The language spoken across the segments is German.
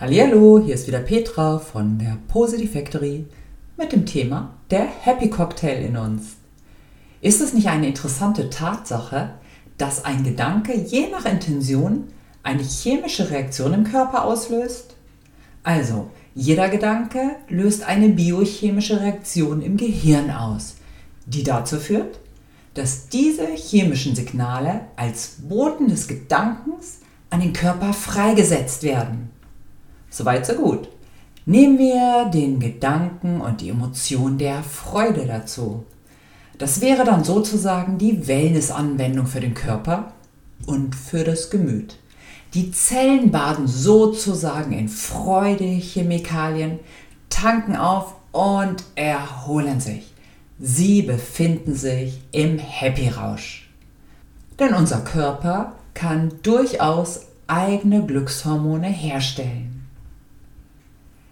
Hallo, hier ist wieder Petra von der Positive Factory mit dem Thema der Happy Cocktail in uns. Ist es nicht eine interessante Tatsache, dass ein Gedanke je nach Intention eine chemische Reaktion im Körper auslöst? Also, jeder Gedanke löst eine biochemische Reaktion im Gehirn aus, die dazu führt, dass diese chemischen Signale als Boten des Gedankens an den Körper freigesetzt werden. Soweit so gut. Nehmen wir den Gedanken und die Emotion der Freude dazu. Das wäre dann sozusagen die Wellness-Anwendung für den Körper und für das Gemüt. Die Zellen baden sozusagen in Freudechemikalien, tanken auf und erholen sich. Sie befinden sich im Happy-Rausch. Denn unser Körper kann durchaus eigene Glückshormone herstellen.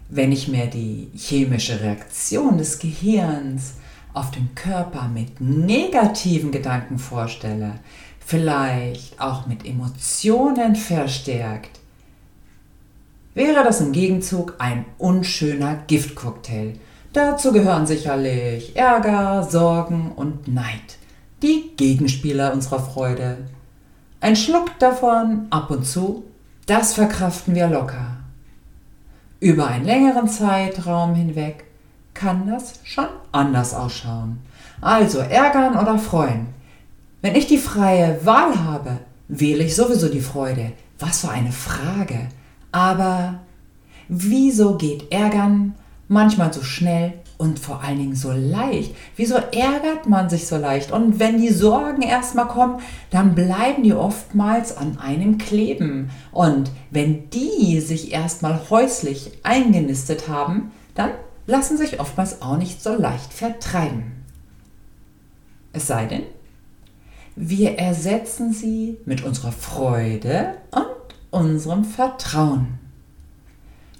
Wenn ich mir die chemische Reaktion des Gehirns auf den Körper mit negativen Gedanken vorstelle, vielleicht auch mit Emotionen verstärkt, wäre das im Gegenzug ein unschöner Giftcocktail. Dazu gehören sicherlich Ärger, Sorgen und Neid, die Gegenspieler unserer Freude. Ein Schluck davon ab und zu, das verkraften wir locker. Über einen längeren Zeitraum hinweg kann das schon anders ausschauen. Also ärgern oder freuen. Wenn ich die freie Wahl habe, wähle ich sowieso die Freude. Was für eine Frage. Aber wieso geht ärgern manchmal so schnell und vor allen Dingen so leicht. Wieso ärgert man sich so leicht? Und wenn die Sorgen erstmal kommen, dann bleiben die oftmals an einem kleben. Und wenn die sich erstmal häuslich eingenistet haben, dann lassen sich oftmals auch nicht so leicht vertreiben. Es sei denn, wir ersetzen sie mit unserer Freude und unserem Vertrauen.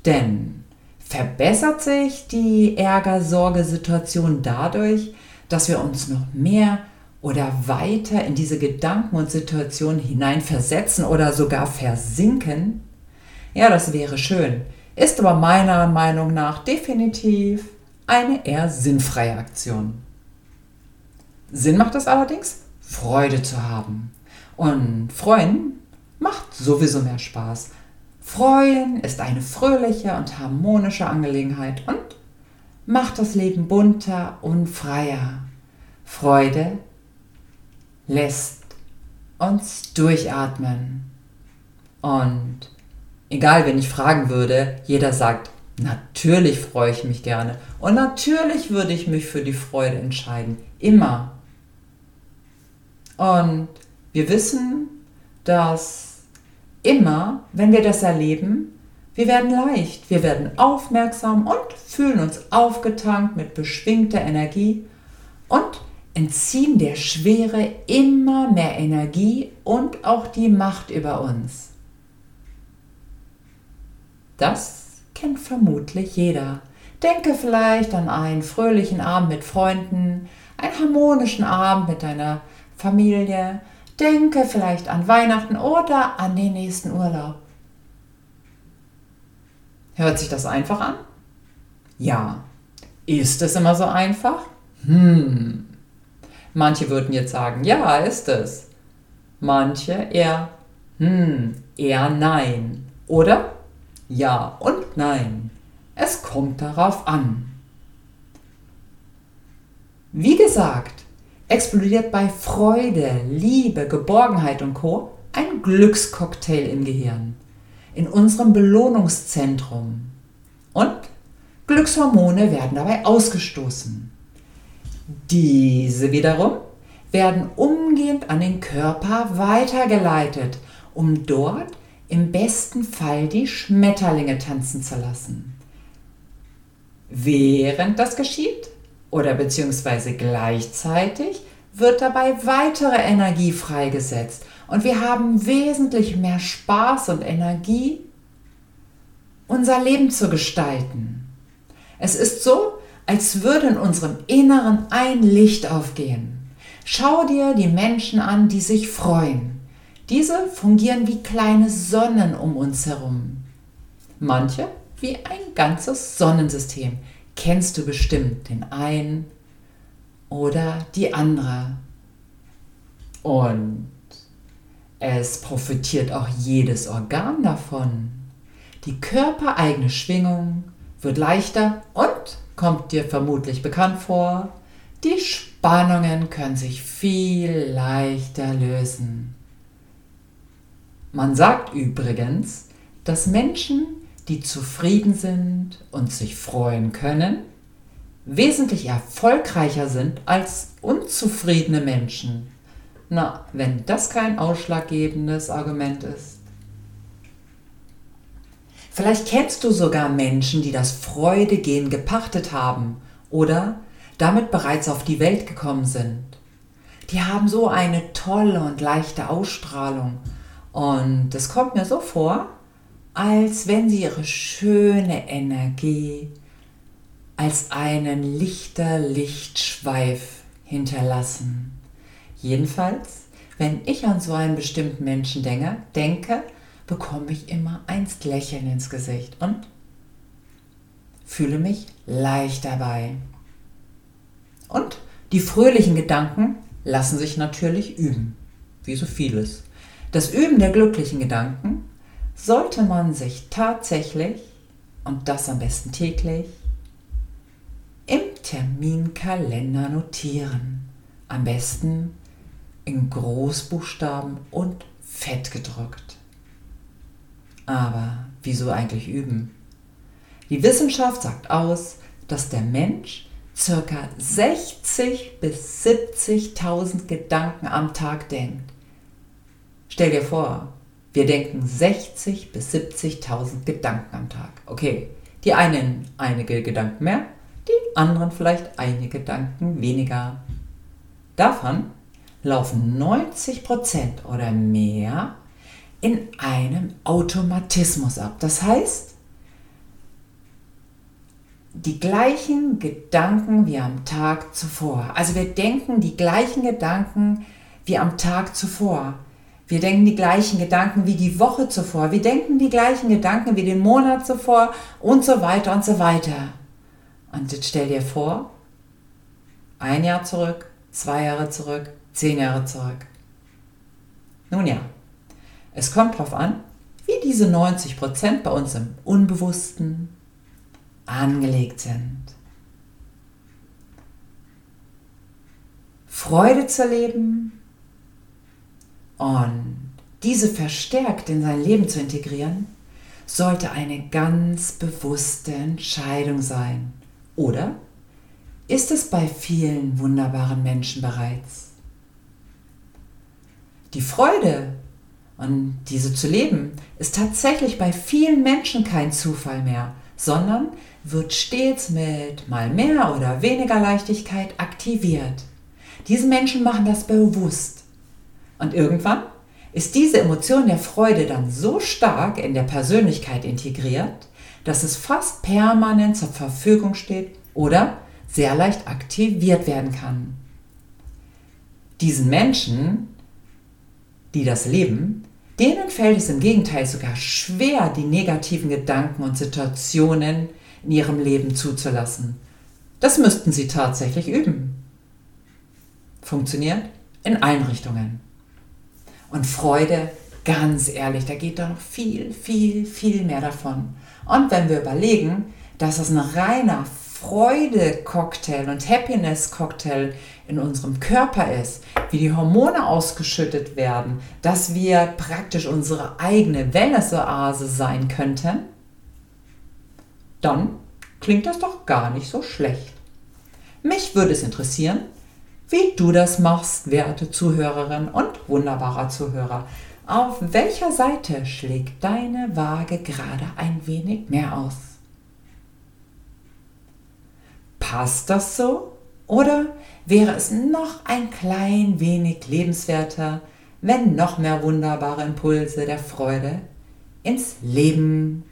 Denn verbessert sich die Ärger-Sorge-Situation dadurch, dass wir uns noch mehr oder weiter in diese Gedanken und Situationen hineinversetzen oder sogar versinken? Ja, das wäre schön, ist aber meiner Meinung nach definitiv eine eher sinnfreie Aktion. Sinn macht es allerdings, Freude zu haben. Und freuen macht sowieso mehr Spaß. Freuen ist eine fröhliche und harmonische Angelegenheit und macht das Leben bunter und freier. Freude lässt uns durchatmen. Und egal, wenn ich fragen würde, jeder sagt, natürlich freue ich mich gerne. Und natürlich würde ich mich für die Freude entscheiden. Immer. Und wir wissen, dass immer, wenn wir das erleben, wir werden leicht, wir werden aufmerksam und fühlen uns aufgetankt mit beschwingter Energie und entziehen der Schwere immer mehr Energie und auch die Macht über uns. Das kennt vermutlich jeder. Denke vielleicht an einen fröhlichen Abend mit Freunden, einen harmonischen Abend mit deiner Familie, Denke vielleicht an Weihnachten oder an den nächsten Urlaub. Hört sich das einfach an? Ja. Ist es immer so einfach? Hm. Manche würden jetzt sagen, ja, ist es. Manche eher, hm, eher nein. Oder? Ja und nein. Es kommt darauf an. Wie gesagt, explodiert bei Freude, Liebe, Geborgenheit und Co. ein Glückscocktail im Gehirn, in unserem Belohnungszentrum. Und Glückshormone werden dabei ausgestoßen. Diese wiederum werden umgehend an den Körper weitergeleitet, um dort im besten Fall die Schmetterlinge tanzen zu lassen. Während das geschieht, oder beziehungsweise gleichzeitig wird dabei weitere Energie freigesetzt und wir haben wesentlich mehr Spaß und Energie, unser Leben zu gestalten. Es ist so, als würde in unserem Inneren ein Licht aufgehen. Schau dir die Menschen an, die sich freuen. Diese fungieren wie kleine Sonnen um uns herum. Manche wie ein ganzes Sonnensystem. Kennst du bestimmt den einen oder die andere. Und es profitiert auch jedes Organ davon. Die körpereigene Schwingung wird leichter und kommt dir vermutlich bekannt vor. Die Spannungen können sich viel leichter lösen. Man sagt übrigens, dass Menschen, die zufrieden sind und sich freuen können, wesentlich erfolgreicher sind als unzufriedene Menschen. Na, wenn das kein ausschlaggebendes Argument ist. Vielleicht kennst du sogar Menschen, die das Freudegehen gepachtet haben oder damit bereits auf die Welt gekommen sind. Die haben so eine tolle und leichte Ausstrahlung und es kommt mir so vor, als wenn sie ihre schöne Energie als einen lichter Lichtschweif hinterlassen. Jedenfalls, wenn ich an so einen bestimmten Menschen denke, denke bekomme ich immer ein Lächeln ins Gesicht und fühle mich leicht dabei. Und die fröhlichen Gedanken lassen sich natürlich üben, wie so vieles. Das Üben der glücklichen Gedanken sollte man sich tatsächlich, und das am besten täglich, im Terminkalender notieren. Am besten in Großbuchstaben und fett gedruckt. Aber wieso eigentlich üben? Die Wissenschaft sagt aus, dass der Mensch ca. 60 bis 70.000 Gedanken am Tag denkt. Stell dir vor, wir denken 60 bis 70.000 Gedanken am Tag. Okay, die einen einige Gedanken mehr, die anderen vielleicht einige Gedanken weniger. Davon laufen 90% oder mehr in einem Automatismus ab. Das heißt, die gleichen Gedanken wie am Tag zuvor. Also wir denken die gleichen Gedanken wie am Tag zuvor. Wir denken die gleichen Gedanken wie die Woche zuvor. Wir denken die gleichen Gedanken wie den Monat zuvor und so weiter und so weiter. Und jetzt stell dir vor, ein Jahr zurück, zwei Jahre zurück, zehn Jahre zurück. Nun ja, es kommt darauf an, wie diese 90% bei uns im Unbewussten angelegt sind. Freude zu leben und diese verstärkt in sein Leben zu integrieren, sollte eine ganz bewusste Entscheidung sein. Oder ist es bei vielen wunderbaren Menschen bereits? Die Freude und diese zu leben ist tatsächlich bei vielen Menschen kein Zufall mehr, sondern wird stets mit mal mehr oder weniger Leichtigkeit aktiviert. Diese Menschen machen das bewusst. Und irgendwann ist diese Emotion der Freude dann so stark in der Persönlichkeit integriert, dass es fast permanent zur Verfügung steht oder sehr leicht aktiviert werden kann. Diesen Menschen, die das leben, denen fällt es im Gegenteil sogar schwer, die negativen Gedanken und Situationen in ihrem Leben zuzulassen. Das müssten sie tatsächlich üben. Funktioniert in allen Richtungen. Und Freude, ganz ehrlich, da geht doch noch viel, viel, viel mehr davon. Und wenn wir überlegen, dass es ein reiner Freude-Cocktail und Happiness-Cocktail in unserem Körper ist, wie die Hormone ausgeschüttet werden, dass wir praktisch unsere eigene Wellness-Oase sein könnten, dann klingt das doch gar nicht so schlecht. Mich würde es interessieren, wie du das machst, werte Zuhörerin und wunderbarer Zuhörer. Auf welcher Seite schlägt deine Waage gerade ein wenig mehr aus? Passt das so? Oder wäre es noch ein klein wenig lebenswerter, wenn noch mehr wunderbare Impulse der Freude ins Leben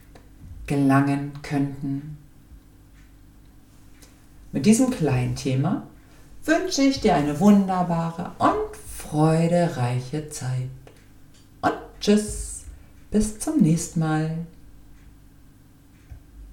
gelangen könnten? Mit diesem kleinen Thema wünsche ich dir eine wunderbare und freudereiche Zeit. Und tschüss, bis zum nächsten Mal.